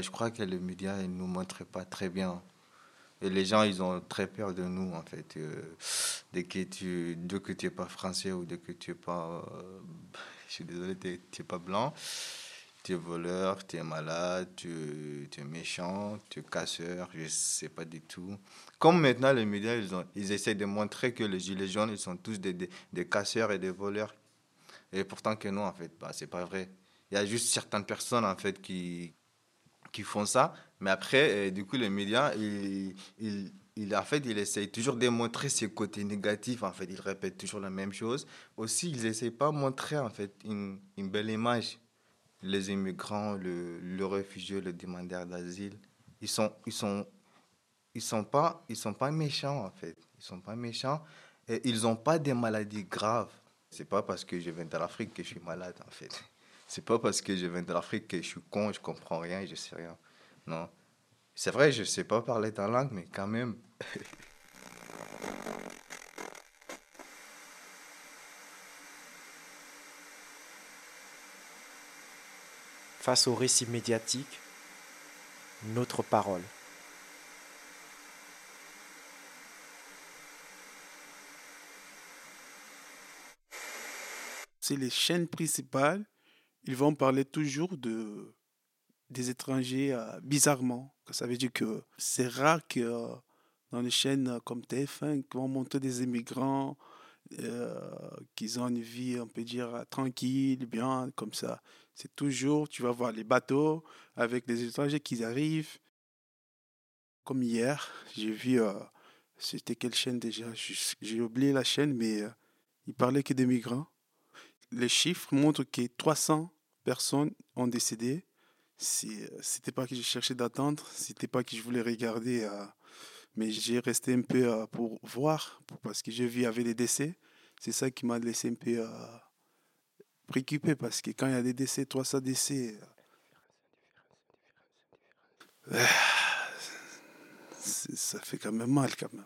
je crois que les médias ne nous montrent pas très bien. Et les gens, ils ont très peur de nous, en fait. Euh, dès que tu dès que tu pas français ou dès que tu n'es pas... Euh, je suis désolé, tu n'es pas blanc, tu es voleur, tu es malade, tu, tu, es méchant, tu es casseur, je ne sais pas du tout. Comme maintenant, les médias, ils, ont, ils essaient de montrer que les gilets jaunes, ils sont tous des, des, des casseurs et des voleurs. Et pourtant que non, en fait, bah, c'est pas vrai. Il y a juste certaines personnes, en fait, qui, qui font ça. Mais après, euh, du coup, les médias, ils, il, en fait, ils essayent toujours de montrer ses côtés négatifs. En fait, ils répètent toujours la même chose. Aussi, ils n'essayent pas de montrer, en fait, une, une belle image. Les immigrants, le, le réfugié, le demandeur d'asile, ils sont, ils sont, ils sont pas, ils sont pas méchants, en fait. Ils sont pas méchants. Et ils n'ont pas des maladies graves. C'est pas parce que je viens de l'Afrique que je suis malade, en fait. C'est pas parce que je viens de l'Afrique que je suis con, je comprends rien, je sais rien. Non. C'est vrai, je sais pas parler ta langue, mais quand même. Face au récit médiatique, notre parole. C'est les chaînes principales ils vont parler toujours de, des étrangers euh, bizarrement. Ça veut dire que c'est rare que euh, dans les chaînes comme TF1 qui vont montrer des immigrants euh, qui ont une vie, on peut dire, tranquille, bien, comme ça. C'est toujours, tu vas voir les bateaux avec des étrangers qui arrivent. Comme hier, j'ai vu, c'était quelle chaîne déjà? J'ai oublié la chaîne, mais il parlait que des les chiffres montrent que 300 personnes ont décédé. C'était pas que je cherchais d'attendre, c'était pas que je voulais regarder, euh, mais j'ai resté un peu euh, pour voir, parce que j'ai vu avec des décès. C'est ça qui m'a laissé un peu euh, préoccupé, parce que quand il y a des décès, 300 décès, ça fait quand même mal quand même.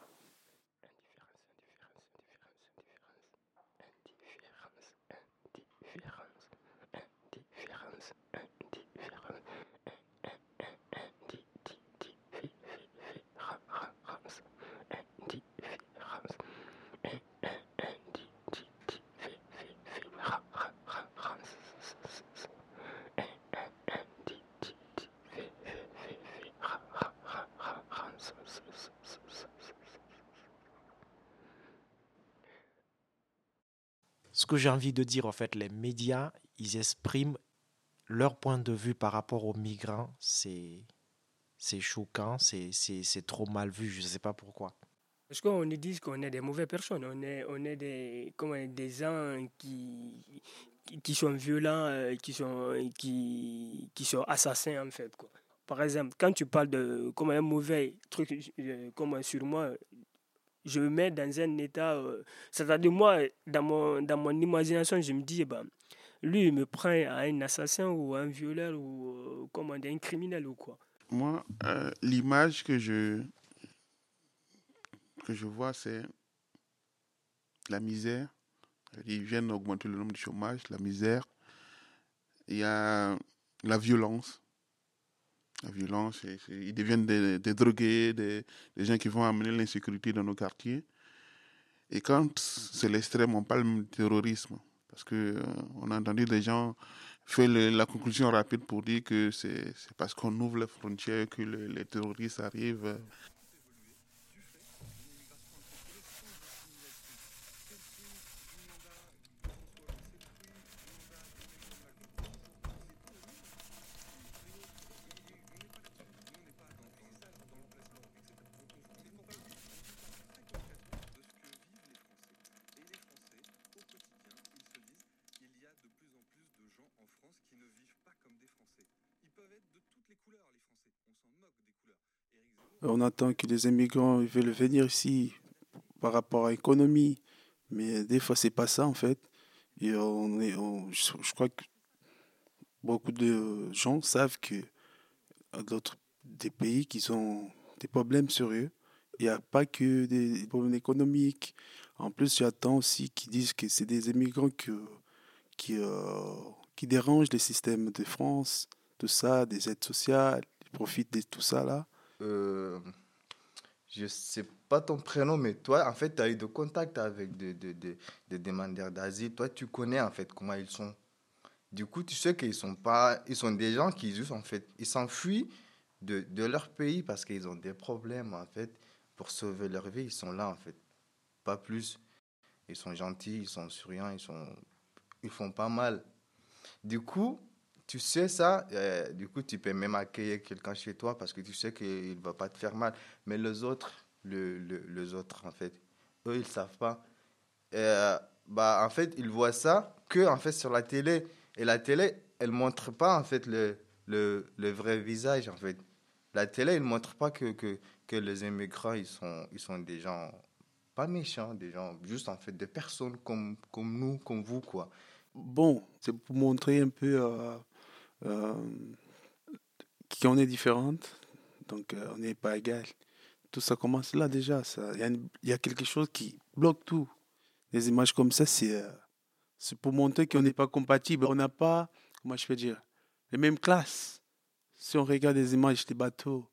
Ce que j'ai envie de dire, en fait, les médias, ils expriment leur point de vue par rapport aux migrants. C'est, c'est choquant, c'est, c'est, c'est trop mal vu, je ne sais pas pourquoi. Parce qu'on nous dit qu'on est des mauvaises personnes, on est, on est des, comment, des gens qui, qui sont violents, euh, qui sont, qui, qui sont assassins en fait. Quoi. Par exemple, quand tu parles de comme un mauvais truc euh, comme sur moi, je me mets dans un état. Euh, c'est-à-dire, moi, dans mon, dans mon imagination, je me dis, eh ben, lui, il me prend à un assassin ou un violeur ou euh, comme un criminel ou quoi. Moi, euh, l'image que je, que je vois, c'est la misère. Ils viennent augmenter le nombre de chômage, la misère. Il y a la violence. La violence, ils deviennent des, drogués, des, gens qui vont amener l'insécurité dans nos quartiers. Et quand c'est l'extrême, on parle de terrorisme. Parce qu'on euh, a entendu des gens faire la conclusion rapide pour dire que c'est parce qu'on ouvre les frontières que les terroristes arrivent. On attend que les immigrants veulent venir ici par rapport à l'économie, mais des fois c'est pas ça en fait. Et on est, je crois que beaucoup de gens savent que d'autres des pays qui ont des problèmes sérieux. Il n'y a pas que des problèmes économiques. En plus, j'attends aussi qu'ils disent que c'est des immigrants qui, euh, qui dérangent le système de France, tout ça, des aides sociales, ils profitent de tout ça là. Euh, je sais pas ton prénom, mais toi, en fait, tu as eu de contact avec des demandeurs d'asile. Toi, tu connais en fait comment ils sont. Du coup, tu sais qu'ils sont pas, ils sont des gens qui juste en fait, ils s'enfuient de, de leur pays parce qu'ils ont des problèmes en fait pour sauver leur vie. Ils sont là en fait, pas plus. Ils sont gentils, ils sont souriants, ils sont, ils font pas mal. Du coup, tu sais ça, euh, du coup, tu peux même accueillir quelqu'un chez toi parce que tu sais qu'il ne va pas te faire mal. Mais les autres, le, le- les autres, en fait, eux, ils ne savent pas. Euh, bah, en fait, ils voient ça que en fait, sur la télé. Et la télé, elle ne montre pas, en fait, le, le, le vrai visage, en fait. La télé, elle ne montre pas que, que, que les immigrants, ils sont, ils sont des gens pas méchants, des gens juste, en fait, des personnes comme, comme nous, comme vous, quoi. Bon, c'est pour montrer un peu euh, euh, qu'on est différente, donc euh, on n'est pas égal. Tout ça commence là déjà. Il y, a quelque chose qui bloque tout. Les images comme ça, c'est euh, c'est pour montrer qu'on n'est pas compatible. On n'a pas, comment je peux dire, les mêmes classes. Si on regarde des images des bateaux,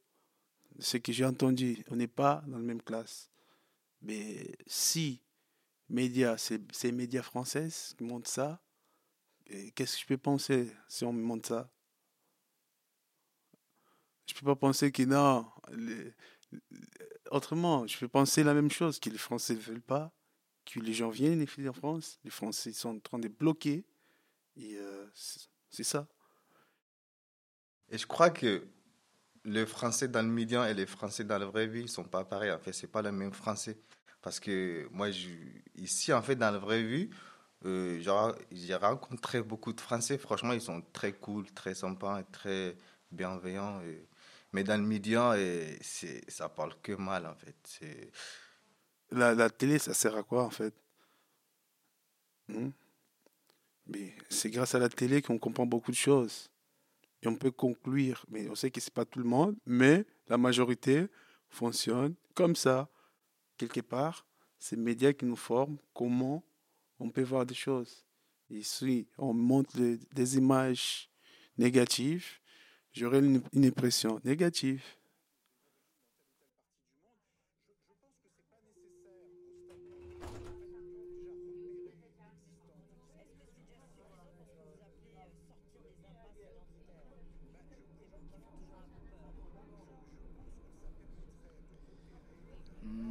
ce que j'ai entendu, on n'est pas dans la même classe. Mais si médias, c'est les médias françaises qui montrent ça, qu'est-ce que je peux penser si on me montre ça? Je peux pas penser que non. les- autrement, je peux penser la même chose, que les Français ne veulent pas, que les gens viennent ici en France, les Français sont en train de bloquer, et euh, c'est ça. Et je crois que les Français dans le média et les Français dans la vraie vie ne sont pas pareils. En fait, c'est pas le même Français. Parce que moi, je, ici, en fait, dans la vraie vie, euh, j'ai rencontré beaucoup de Français. Franchement, ils sont très cool, très sympas, et très bienveillants. mais dans le média, et c'est, ça parle que mal, en fait. La, la télé, ça sert à quoi en fait? Hmm? C'est grâce à la télé qu'on comprend beaucoup de choses. Et on peut conclure, mais on sait que c'est pas tout le monde, mais la majorité fonctionne comme ça. Quelque part, les médias qui nous forment comment on peut voir des choses. Si on montre des images négatives, j'aurai une impression négative.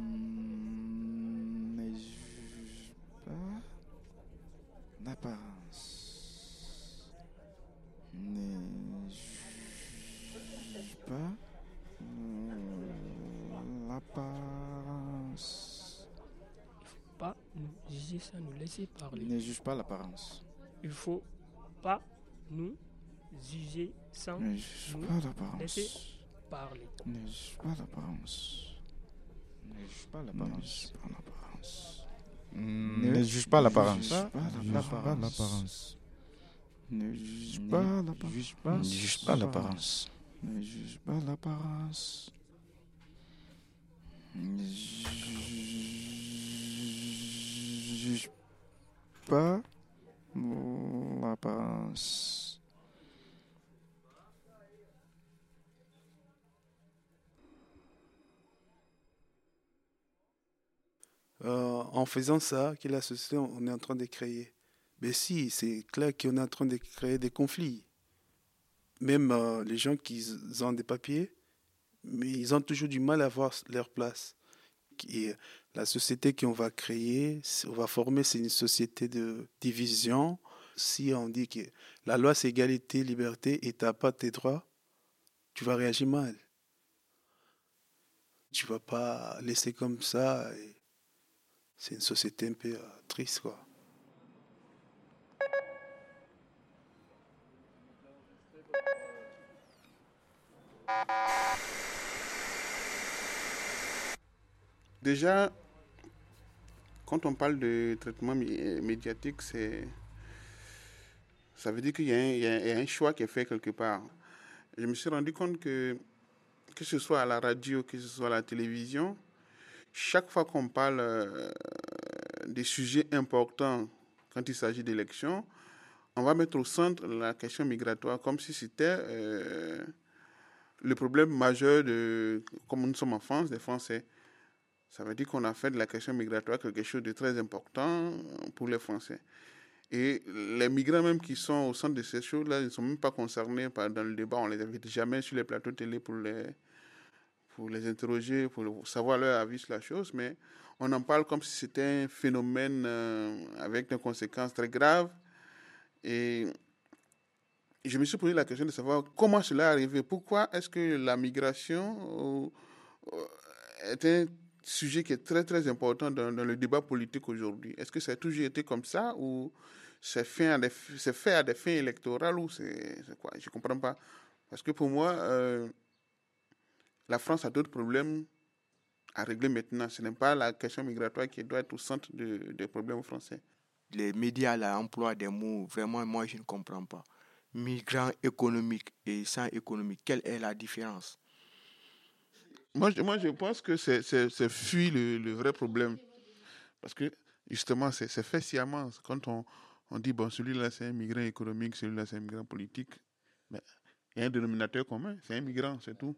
Hmm, Ne juge pas l'apparence. Ne juge pas hmm, l'apparence. Pas nous juger ça, nous laisser parler. Ne juge pas l'apparence. Il faut pas nous juger sans Ne juge nous pas l'apparence. laisser parler. Ne juge pas l'apparence. ne juge pas Ne l'apparence. juge pas l'apparence. Ne juge pas l'apparence. Ne juge Ne pas l'apparence. Ne juge pas l'apparence. Ne juge pas l'apparence. Euh, en faisant ça, quelle société on est en train de créer Mais si, c'est clair qu'on est en train de créer des conflits. Même euh, les gens qui ont des papiers, mais ils ont toujours du mal à avoir leur place. Et la société qu'on va créer, on va former, c'est une société de division. Si on dit que la loi c'est égalité, liberté et tu n'as pas tes droits, tu vas réagir mal. Tu vas pas laisser comme ça. c'est une société un peu euh, triste. Déjà, quand on parle de traitement mé- médiatique, c'est ça veut dire qu'il y a un choix qui est fait quelque part. Je me suis rendu compte que, que ce soit à la radio, que ce soit à la télévision, chaque fois qu'on parle euh, des sujets importants quand il s'agit d'élections, on va mettre au centre la question migratoire comme si c'était euh, le problème majeur de, comme nous sommes en France, des Français. Ça veut dire qu'on a fait de la question migratoire quelque chose de très important pour les Français. Et les migrants même qui sont au centre de ces choses-là, ils ne sont même pas concernés dans le débat. On ne les invite jamais sur les plateaux télé pour les, pour les interroger, pour savoir leur avis sur la chose. Mais on en parle comme si c'était un phénomène euh, avec des conséquences très graves. Et je me suis posé la question de savoir comment cela est arrivé. Pourquoi est-ce que la migration euh, est un sujet qui est très très important dans, le débat politique aujourd'hui Est-ce que ça a toujours été comme ça ou c'est fait, à des, fait à des fins électorales ou c'est quoi? Je ne comprends pas. Parce que pour moi, euh, la France a d'autres problèmes à régler maintenant. Ce n'est pas la question migratoire qui doit être au centre des problèmes français. Les médias là, emploient des mots, vraiment, moi, je ne comprends pas. Migrant économique et sans économique, quelle est la différence? Moi, moi, je pense que c'est fuir le, le, vrai problème. Parce que, justement, c'est fait sciemment. Quand on, on dit, bon, celui-là, c'est un migrant économique, celui-là, c'est un migrant politique, mais il y a un dénominateur commun, c'est un migrant, c'est tout.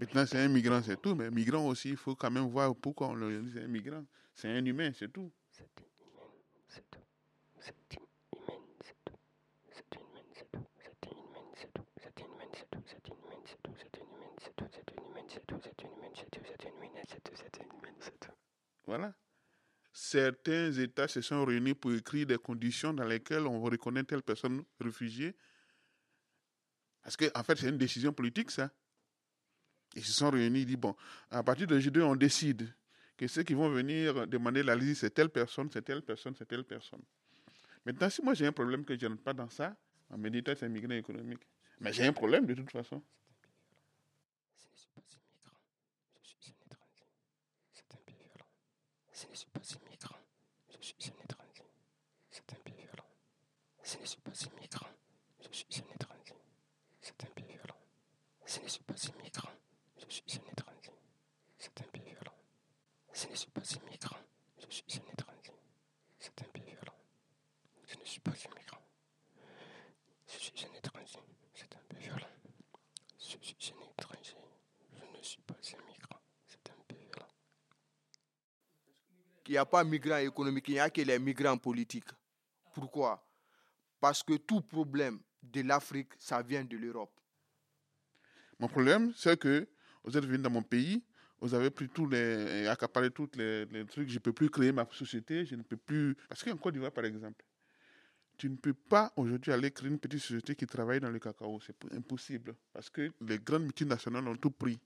Maintenant, c'est un migrant, c'est tout, mais migrant aussi, il faut quand même voir pourquoi on le dit c'est un migrant. C'est un humain, c'est tout. C'est tout. C'est humain, c'est tout. C'est humain, c'est tout. C'est humain, c'est tout. C'est humain, c'est tout. C'est humain, c'est tout. C'est humain, c'est tout. C'est humain, c'est tout. C'est humain, c'est tout. Voilà. Certains États se sont réunis pour écrire des conditions dans lesquelles on va reconnaître telle personne réfugiée. Parce qu'en en fait, c'est une décision politique, ça. Ils se sont réunis, ils disent, bon, à partir d'aujourd'hui, on décide que ceux qui vont venir demander la c'est telle personne, c'est telle personne, c'est telle personne. Maintenant, si moi j'ai un problème que je n'entre pas dans ça, en méditant, c'est migrant économique. Mais j'ai un problème de toute façon. Ce ne suis pas immigrant, je suis un étranger. C'est un peu violent. Ce ne suis pas immigrant, je suis un étranger. C'est un peu violent. Ce ne suis pas immigrant. Je suis un étranger. C'est un peu violent. Ce ne suis pas immigrant. Je suis un étranger. C'est un peu violent. Je ne suis pas immigrant. Je suis un étranger. C'est un peu violent. Je suis un étranger. Je ne suis pas immigrant. C'est un peu violent. Il n'y a pas migrants économiques, il n'y a que les migrants politiques. Pourquoi? Parce que tout problème de l'Afrique, ça vient de l'Europe. Mon problème, c'est que vous êtes venu dans mon pays, vous avez pris tous les, accaparé tous les, les, trucs, je ne peux plus créer ma société, je ne peux plus. Parce qu'en Côte d'Ivoire, par exemple, tu ne peux pas aujourd'hui aller créer une petite société qui travaille dans le cacao. C'est impossible. Parce que les grandes multinationales ont tout pris.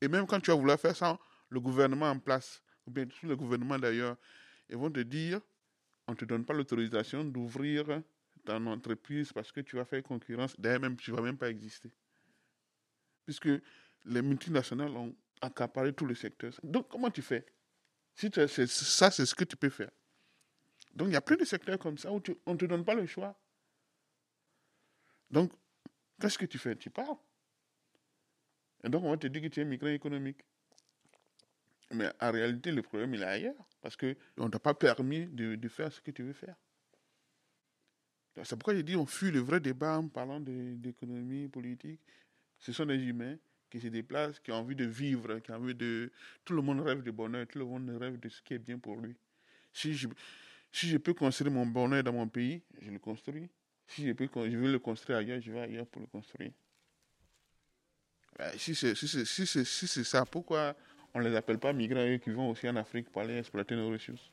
Et même quand tu vas vouloir faire ça, le gouvernement en place, ou bien tout le gouvernement d'ailleurs, ils vont te dire on ne te donne pas l'autorisation d'ouvrir ton entreprise parce que tu vas faire concurrence. D'ailleurs, même, tu ne vas même pas exister puisque les multinationales ont accaparé tous les secteurs. Donc, comment tu fais? Si tu, Ça, c'est ce que tu peux faire. Donc, il y a plein de secteurs comme ça où on ne te donne pas le choix. Donc, qu'est-ce que tu fais? Tu pars. Et donc, on te dire que tu es migrant économique. Mais en réalité, le problème, il est ailleurs. Parce qu'on ne t'a pas permis de, faire ce que tu veux faire. C'est pourquoi j'ai dit on fuit le vrai débat en parlant d'économie politique. Ce sont des humains qui se déplacent, qui ont envie de vivre, qui ont envie de... Tout le monde rêve de bonheur, tout le monde rêve de ce qui est bien pour lui. Si je, si je peux construire mon bonheur dans mon pays, je le construis. Si je, peux, je veux le construire ailleurs, je vais ailleurs pour le construire. Si c'est si si si ça, pourquoi on ne les appelle pas migrants qui vont aussi en Afrique pour aller exploiter nos ressources?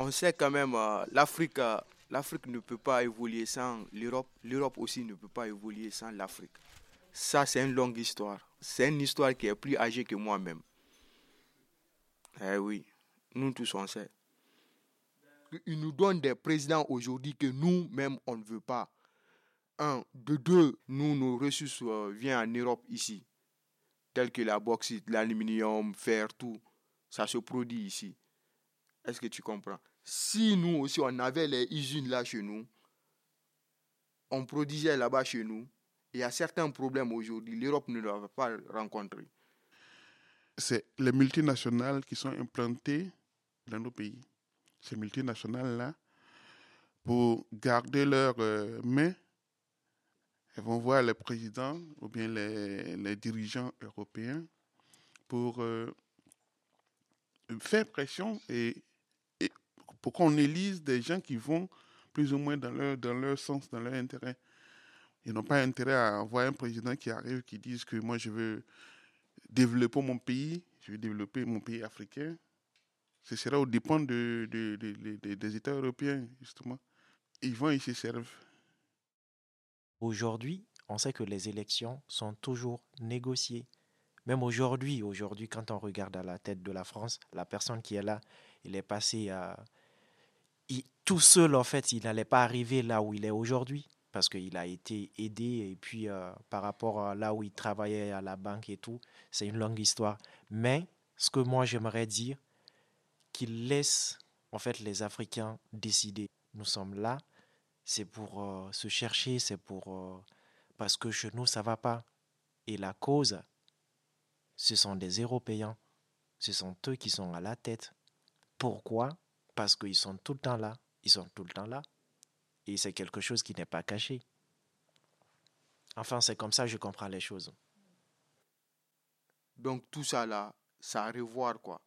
On sait quand même, euh, l'Afrique, euh, L'Afrique ne peut pas évoluer sans l'Europe. L'Europe aussi ne peut pas évoluer sans l'Afrique. Ça, c'est une longue histoire. C'est une histoire qui est plus âgée que moi-même. Eh oui, nous tous on sait. Ils nous donnent des présidents aujourd'hui que nous-mêmes on ne veut pas. Un, de deux, nous, nos ressources euh, viennent en Europe ici, telles que la bauxite, l'aluminium, fer, tout. Ça se produit ici. Est-ce que tu comprends? Si nous aussi, on avait les usines là chez nous, on produisait là-bas chez nous, il y a certains problèmes aujourd'hui, l'Europe ne doit pas rencontrer. C'est les multinationales qui sont implantées dans nos pays. Ces multinationales-là, pour garder leurs euh, mains, elles vont voir les présidents ou bien les, les dirigeants européens pour euh, faire pression et pour qu'on élise des gens qui vont plus ou moins dans leur, dans leur sens, dans leur intérêt. Ils n'ont pas intérêt à avoir un président qui arrive, qui dise que moi je veux développer mon pays, je veux développer mon pays africain. Ce sera au dépend de, des États européens, justement. Ils vont, ils se servent. Aujourd'hui, on sait que les élections sont toujours négociées. Même aujourd'hui, aujourd'hui, quand on regarde à la tête de la France, la personne qui est là, il est passé à, tout seul, en fait, il n'allait pas arriver là où il est aujourd'hui parce qu'il a été aidé et puis euh, par rapport à là où il travaillait à la banque et tout, c'est une longue histoire. Mais ce que moi j'aimerais dire, qu'il laisse en fait les Africains décider. Nous sommes là, c'est pour euh, se chercher, c'est pour euh, parce que chez nous ça va pas. Et la cause, ce sont des Européens, ce sont eux qui sont à la tête. Pourquoi? Parce qu'ils sont tout le temps là ils sont tout le temps là. Et c'est quelque chose qui n'est pas caché. Enfin, c'est comme ça que je comprends les choses. Donc tout ça là, ça a revoir quoi.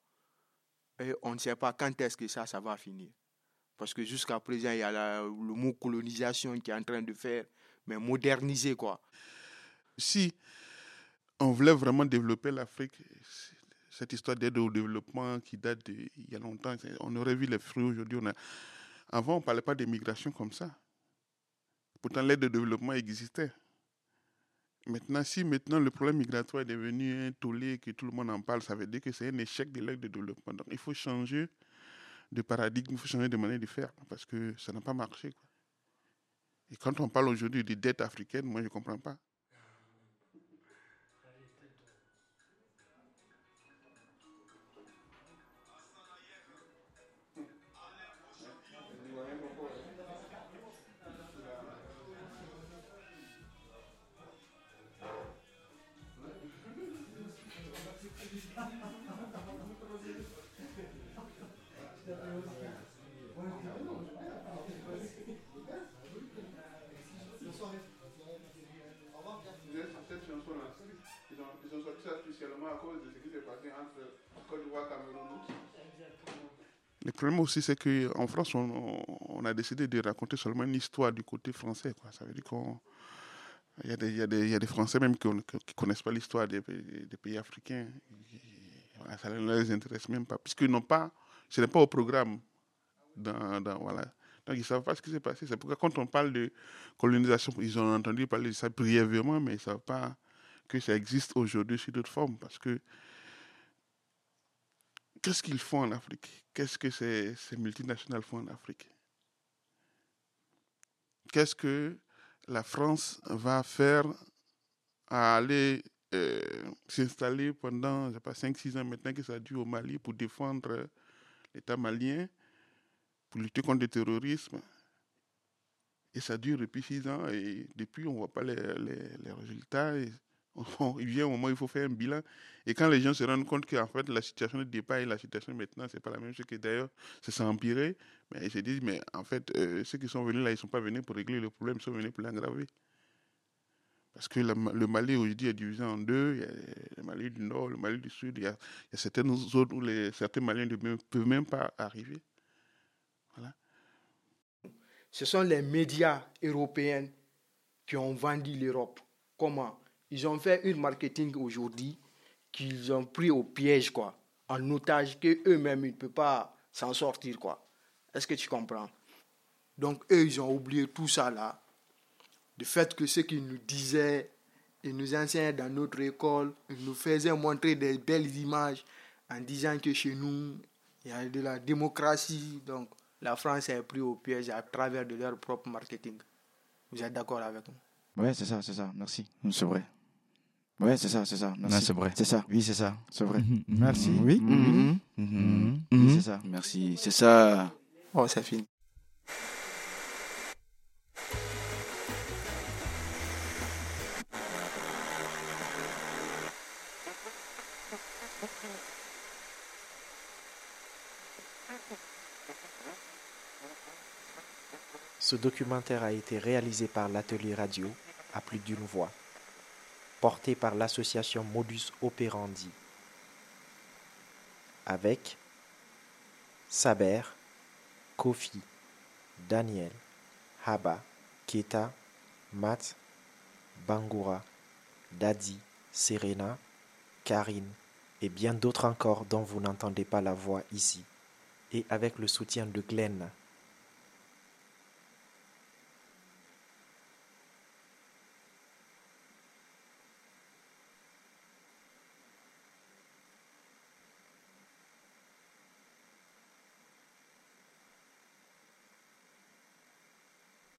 Et on ne sait pas quand est-ce que ça, ça va finir. Parce que jusqu'à présent, il y a le mot colonisation qui est en train de faire, mais moderniser quoi. Si on voulait vraiment développer l'Afrique, cette histoire d'aide au développement qui date d'il y a longtemps, on aurait vu les fruits aujourd'hui. Avant, on ne parlait pas d'immigration comme ça. Pourtant, l'aide de développement existait. Maintenant, si maintenant le problème migratoire est devenu un tollé que tout le monde en parle, ça veut dire que c'est un échec de l'aide de développement. Donc, il faut changer de paradigme, il faut changer de manière de faire parce que ça n'a pas marché. Et quand on parle aujourd'hui des dettes africaines, moi, je ne comprends pas. Le problème aussi, c'est qu'en France, on, a décidé de raconter seulement une histoire du côté français. Ça veut dire qu'il y, a des, Français même qui ne connaissent pas l'histoire des, pays africains. ça ne les intéresse même pas, puisqu'ils n'ont pas, ce n'est pas au programme. Donc ils ne savent pas ce qui s'est passé. C'est pourquoi quand on parle de colonisation, ils ont entendu parler de ça brièvement, mais ils ne savent pas que ça existe aujourd'hui sous d'autres formes. Parce que qu'est-ce qu'ils font en Afrique? Qu'est-ce que ces, multinationales font en Afrique? Qu'est-ce que la France va faire à aller euh, s'installer pendant, je sais pas, 5-6 ans maintenant que ça dure au Mali pour défendre l'État malien, pour lutter contre le terrorisme? Et ça dure depuis 6 ans et depuis on ne voit pas les, les, résultats. Il vient au moment où il faut faire un bilan. Et quand les gens se rendent compte qu'en fait, la situation de départ et la situation maintenant, c'est pas la même chose que d'ailleurs, ça s'est empiré, mais ils se disent, mais en fait, euh, ceux qui sont venus là, ils ne sont pas venus pour régler le problème, ils sont venus pour l'aggraver. Parce que le Mali aujourd'hui est divisé en deux. Il y a le Mali du Nord, le Mali du Sud. Il y a, il y a certaines zones où les, certains Maliens ne peuvent même pas arriver. Voilà. Ce sont les médias européens qui ont vendu l'Europe. Comment? Ils ont fait une marketing aujourd'hui qu'ils ont pris au piège, quoi, en otage, qu'eux-mêmes, ils ne peuvent pas s'en sortir, quoi. Est-ce que tu comprends? Donc, eux, ils ont oublié tout ça là. Le fait que ce qu'ils nous disaient, ils nous enseignaient dans notre école, ils nous faisaient montrer des belles images en disant que chez nous, il y a de la démocratie. Donc, la France est pris au piège à travers de leur propre marketing. Vous êtes d'accord avec nous? Ouais, c'est ça, c'est ça. Merci. C'est vrai. Ouais, c'est ça, c'est ça. Merci. Non, c'est vrai. C'est ça. Oui, c'est ça. C'est vrai. Mhm. Merci. Oui. Mhm. Oui, Mhm. Oui, c'est ça. Merci. C'est ça. Oh, c'est fini. Ce documentaire a été réalisé par l'atelier radio à plus d'une voix, porté par l'association Modus Operandi, avec Saber, Kofi, Daniel, Haba, Keta, Matt, Bangoura, Dadi, Serena, Karine et bien d'autres encore dont vous n'entendez pas la voix ici, et avec le soutien de Glenn